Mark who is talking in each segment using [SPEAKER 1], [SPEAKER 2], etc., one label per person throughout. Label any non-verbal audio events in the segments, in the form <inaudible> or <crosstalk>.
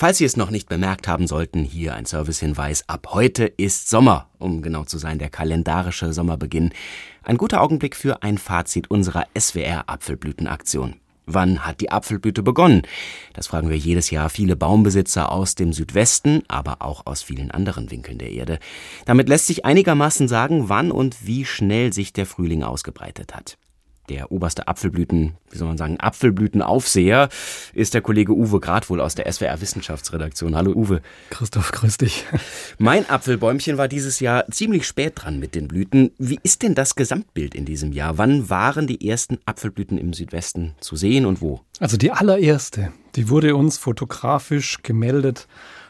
[SPEAKER 1] Falls Sie es noch nicht bemerkt haben sollten, hier ein Servicehinweis. Ab heute ist Sommer, um genau zu sein, der kalendarische Sommerbeginn. Ein guter Augenblick für ein Fazit unserer SWR Apfelblütenaktion. Wann hat die Apfelblüte begonnen? Das fragen wir jedes Jahr viele Baumbesitzer aus dem Südwesten, aber auch aus vielen anderen Winkeln der Erde. Damit lässt sich einigermaßen sagen, wann und wie schnell sich der Frühling ausgebreitet hat. Der oberste Apfelblüten, wie soll man sagen, Apfelblütenaufseher ist der Kollege Uwe Gradwohl aus der SWR Wissenschaftsredaktion. Hallo Uwe.
[SPEAKER 2] Christoph, grüß dich. <laughs>
[SPEAKER 1] Mein Apfelbäumchen war dieses Jahr ziemlich spät dran mit den Blüten. Wie ist denn das Gesamtbild in diesem Jahr? Wann waren die ersten Apfelblüten im Südwesten zu sehen und wo?
[SPEAKER 2] Also die allererste, die wurde uns fotografisch gemeldet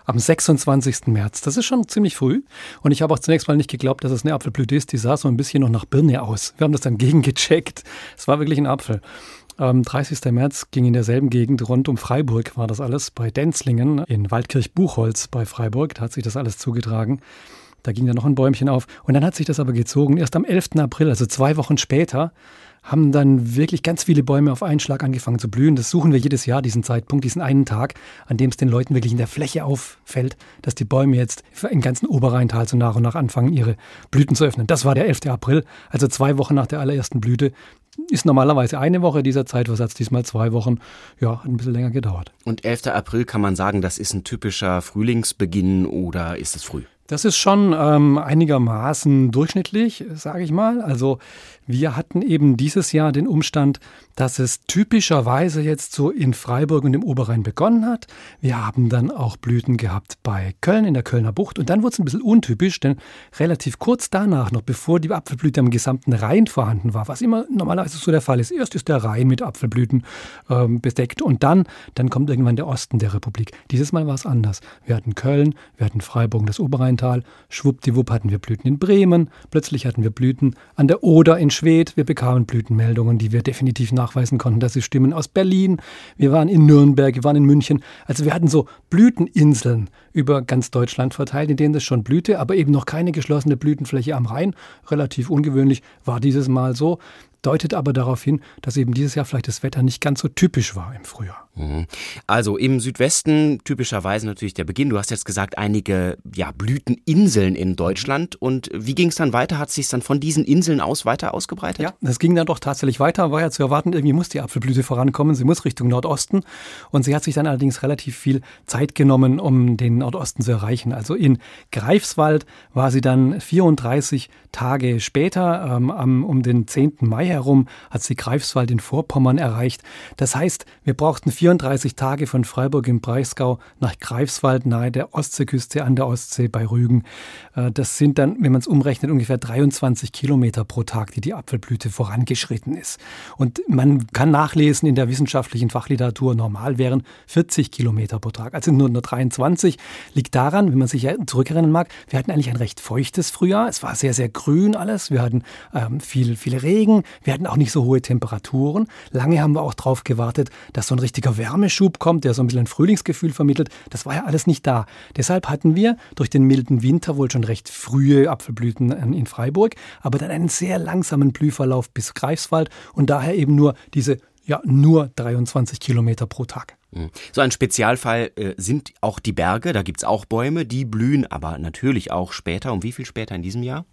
[SPEAKER 2] am 26. März. Das ist schon ziemlich früh. Und ich habe auch zunächst mal nicht geglaubt, dass es eine Apfelblüte ist. Die sah so ein bisschen noch nach Birne aus. Wir haben das dann <laughs> gegengecheckt. Es war wirklich ein Apfel. Am 30. März ging in derselben Gegend rund um Freiburg, war das alles, bei Denzlingen in Waldkirch-Buchholz bei Freiburg. Da hat sich das alles zugetragen. Da ging dann noch ein Bäumchen auf. Und dann hat sich das aber gezogen. Erst am 11. April, also zwei Wochen später, haben dann wirklich ganz viele Bäume auf einen Schlag angefangen zu blühen. Das suchen wir jedes Jahr, diesen Zeitpunkt, diesen einen Tag, an dem es den Leuten wirklich in der Fläche auffällt, dass die Bäume jetzt im ganzen Oberrheintal so nach und nach anfangen, ihre Blüten zu öffnen. Das war der 11. April, also zwei Wochen nach der allerersten Blüte. Ist normalerweise eine Woche dieser Zeitversatz, diesmal zwei Wochen. Ja, hat ein bisschen länger gedauert.
[SPEAKER 1] Und 11. April kann man sagen, das ist ein typischer Frühlingsbeginn oder ist es früh?
[SPEAKER 2] Das ist schon ähm, einigermaßen durchschnittlich, sage ich mal. Also wir hatten eben dieses Jahr den Umstand, dass es typischerweise jetzt so in Freiburg und im Oberrhein begonnen hat. Wir haben dann auch Blüten gehabt bei Köln in der Kölner Bucht und dann wurde es ein bisschen untypisch, denn relativ kurz danach, noch bevor die Apfelblüte am gesamten Rhein vorhanden war, was immer normalerweise so der Fall ist, erst ist der Rhein mit Apfelblüten ähm, bedeckt und dann, dann kommt irgendwann der Osten der Republik. Dieses Mal war es anders. Wir hatten Köln, wir hatten Freiburg und das Oberrheintal, schwuppdiwupp hatten wir Blüten in Bremen, plötzlich hatten wir Blüten an der Oder in Schwedt, wir bekamen Blütenmeldungen, die wir definitiv nachweisen konnten, dass sie stimmen aus Berlin. Wir waren in Nürnberg, wir waren in München. Also wir hatten so Blüteninseln über ganz Deutschland verteilt, in denen es schon blühte, aber eben noch keine geschlossene Blütenfläche am Rhein. Relativ ungewöhnlich war dieses Mal so deutet aber darauf hin, dass eben dieses Jahr vielleicht das Wetter nicht ganz so typisch war im Frühjahr.
[SPEAKER 1] Mhm. Also im Südwesten typischerweise natürlich der Beginn. Du hast jetzt gesagt, einige ja, Blüteninseln in Deutschland. Und wie ging es dann weiter? Hat es sich dann von diesen Inseln aus weiter ausgebreitet?
[SPEAKER 2] Ja, es ging dann doch tatsächlich weiter. War ja zu erwarten, irgendwie muss die Apfelblüte vorankommen. Sie muss Richtung Nordosten. Und sie hat sich dann allerdings relativ viel Zeit genommen, um den Nordosten zu erreichen. Also in Greifswald war sie dann 34 Tage später, ähm, um den 10. Mai herum, hat sie Greifswald in Vorpommern erreicht. Das heißt, wir brauchten 34 Tage von Freiburg im Breisgau nach Greifswald nahe der Ostseeküste an der Ostsee bei Rügen. Äh, das sind dann, wenn man es umrechnet, ungefähr 23 Kilometer pro Tag, die die Apfelblüte vorangeschritten ist. Und man kann nachlesen in der wissenschaftlichen Fachliteratur, normal wären 40 Kilometer pro Tag. Also nur 23. Liegt daran, wenn man sich zurückerinnern mag, wir hatten eigentlich ein recht feuchtes Frühjahr. Es war sehr, sehr grün alles. Wir hatten ähm, viel, viel Regen. Wir hatten auch nicht so hohe Temperaturen. Lange haben wir auch darauf gewartet, dass so ein richtiger Wärmeschub kommt, der so ein bisschen ein Frühlingsgefühl vermittelt. Das war ja alles nicht da. Deshalb hatten wir durch den milden Winter wohl schon recht frühe Apfelblüten in Freiburg, aber dann einen sehr langsamen Blühverlauf bis Greifswald und daher eben nur diese ja, nur 23 Kilometer pro Tag.
[SPEAKER 1] Hm. So ein Spezialfall äh, sind auch die Berge. Da gibt es auch Bäume, die blühen, aber natürlich auch später. Um wie viel später in diesem Jahr?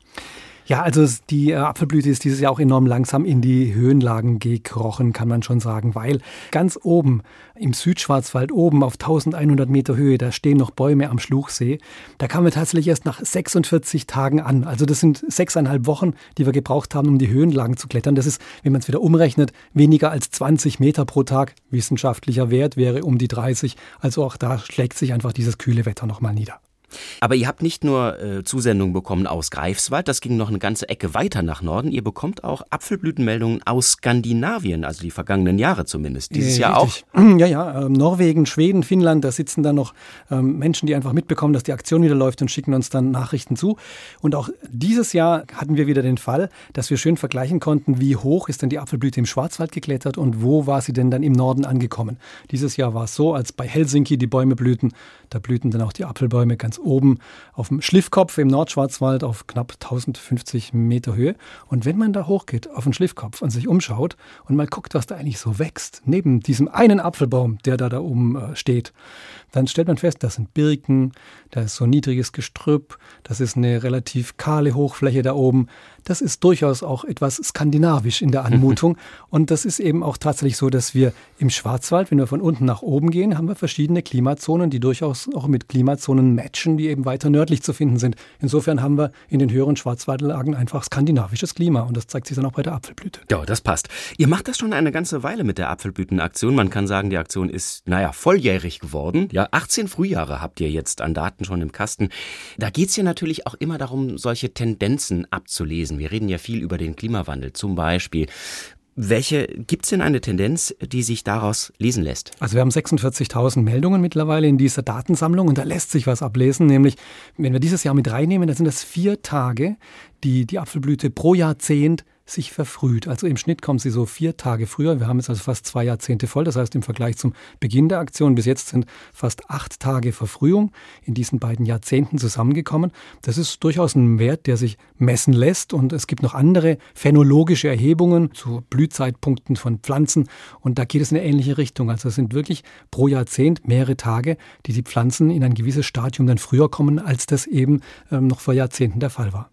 [SPEAKER 2] Ja, also die äh, Apfelblüte ist dieses Jahr auch enorm langsam in die Höhenlagen gekrochen, kann man schon sagen, weil ganz oben im Südschwarzwald, oben auf 1100 Meter Höhe, da stehen noch Bäume am Schluchsee. Da kamen wir tatsächlich erst nach 46 Tagen an. Also das sind sechseinhalb Wochen, die wir gebraucht haben, um die Höhenlagen zu klettern. Das ist, wenn man es wieder umrechnet, weniger als 20 Meter pro Tag. Wissenschaftlicher Wert wäre um die 30. Also auch da schlägt sich einfach dieses kühle Wetter nochmal nieder.
[SPEAKER 1] Aber ihr habt nicht nur äh, Zusendungen bekommen aus Greifswald, das ging noch eine ganze Ecke weiter nach Norden. Ihr bekommt auch Apfelblütenmeldungen aus Skandinavien, also die vergangenen Jahre zumindest. Dieses äh, Jahr richtig. auch? <clears throat>
[SPEAKER 2] Ja, ja. Äh, Norwegen, Schweden, Finnland, da sitzen dann noch ähm, Menschen, die einfach mitbekommen, dass die Aktion wieder läuft und schicken uns dann Nachrichten zu. Und auch dieses Jahr hatten wir wieder den Fall, dass wir schön vergleichen konnten, wie hoch ist denn die Apfelblüte im Schwarzwald geklettert und wo war sie denn dann im Norden angekommen. Dieses Jahr war es so, als bei Helsinki die Bäume blühten, da blühten dann auch die Apfelbäume ganz oben auf dem Schliffkopf im Nordschwarzwald auf knapp 1050 Meter Höhe. Und wenn man da hochgeht auf den Schliffkopf und sich umschaut und mal guckt, was da eigentlich so wächst, neben diesem einen Apfelbaum, der da da oben äh, steht, dann stellt man fest, das sind Birken, da ist so niedriges Gestrüpp, das ist eine relativ kahle Hochfläche da oben. Das ist durchaus auch etwas skandinavisch in der <laughs> Anmutung. und das ist eben auch tatsächlich so, dass wir im Schwarzwald, wenn wir von unten nach oben gehen, haben wir verschiedene Klimazonen, die durchaus auch mit Klimazonen matchen, die eben weiter nördlich zu finden sind. Insofern haben wir in den höheren Schwarzwaldlagen einfach skandinavisches Klima und das zeigt sich dann auch bei der Apfelblüte.
[SPEAKER 1] Ja, das passt. Ihr macht das schon eine ganze Weile mit der Apfelblütenaktion. Man kann sagen, die Aktion ist, naja, volljährig geworden. Ja, 18 Frühjahre habt ihr jetzt an Daten schon im Kasten. Da geht es ja natürlich auch immer darum, solche Tendenzen abzulesen. Wir reden ja viel über den Klimawandel zum Beispiel. Welche gibt es denn eine Tendenz, die sich daraus lesen lässt?
[SPEAKER 2] Also wir haben 46.000 Meldungen mittlerweile in dieser Datensammlung und da lässt sich was ablesen, nämlich wenn wir dieses Jahr mit reinnehmen, dann sind das vier Tage, die die Apfelblüte pro Jahrzehnt sich verfrüht. Also im Schnitt kommt sie so vier Tage früher. Wir haben jetzt also fast zwei Jahrzehnte voll. Das heißt, im Vergleich zum Beginn der Aktion bis jetzt sind fast acht Tage Verfrühung in diesen beiden Jahrzehnten zusammengekommen. Das ist durchaus ein Wert, der sich messen lässt. Und es gibt noch andere phänologische Erhebungen zu Blühzeitpunkten von Pflanzen. Und da geht es in eine ähnliche Richtung. Also es sind wirklich pro Jahrzehnt mehrere Tage, die die Pflanzen in ein gewisses Stadium dann früher kommen, als das eben ähm, noch vor Jahrzehnten der Fall war.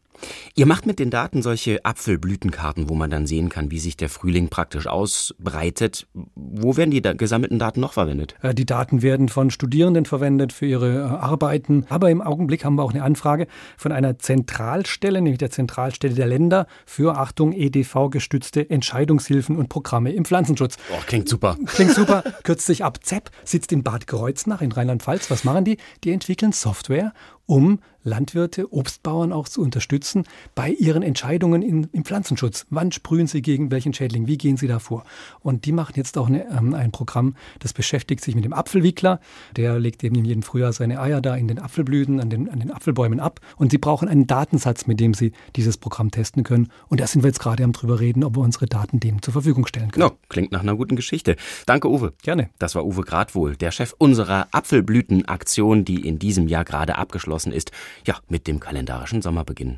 [SPEAKER 1] Ihr macht mit den Daten solche Apfelblütenkarten, wo man dann sehen kann, wie sich der Frühling praktisch ausbreitet. Wo werden die gesammelten Daten noch verwendet?
[SPEAKER 2] Äh, die Daten werden von Studierenden verwendet für ihre äh, Arbeiten. Aber im Augenblick haben wir auch eine Anfrage von einer Zentralstelle, nämlich der Zentralstelle der Länder für, Achtung, EDV-gestützte Entscheidungshilfen und Programme im Pflanzenschutz.
[SPEAKER 1] Oh, klingt super.
[SPEAKER 2] Klingt super. <laughs> Kürzt sich ab. ZEP sitzt in Bad Kreuznach in Rheinland-Pfalz. Was machen die? Die entwickeln Software, um Landwirte, Obstbauern auch zu unterstützen bei ihren Entscheidungen in, im Pflanzenschutz. Wann sprühen sie gegen welchen Schädling? Wie gehen sie da vor? Und die machen jetzt auch eine, ähm, ein Programm, das beschäftigt sich mit dem Apfelwickler. Der legt eben in jedem Frühjahr seine Eier da in den Apfelblüten, an den, an den Apfelbäumen ab. Und sie brauchen einen Datensatz, mit dem sie dieses Programm testen können. Und da sind wir jetzt gerade am drüber reden, ob wir unsere Daten dem zur Verfügung stellen können.
[SPEAKER 1] No, klingt nach einer guten Geschichte. Danke, Uwe.
[SPEAKER 2] Gerne.
[SPEAKER 1] Das war Uwe Gradwohl, der Chef unserer Apfelblütenaktion, die in diesem Jahr gerade abgeschlossen ist. Ja, mit dem kalendarischen Sommerbeginn.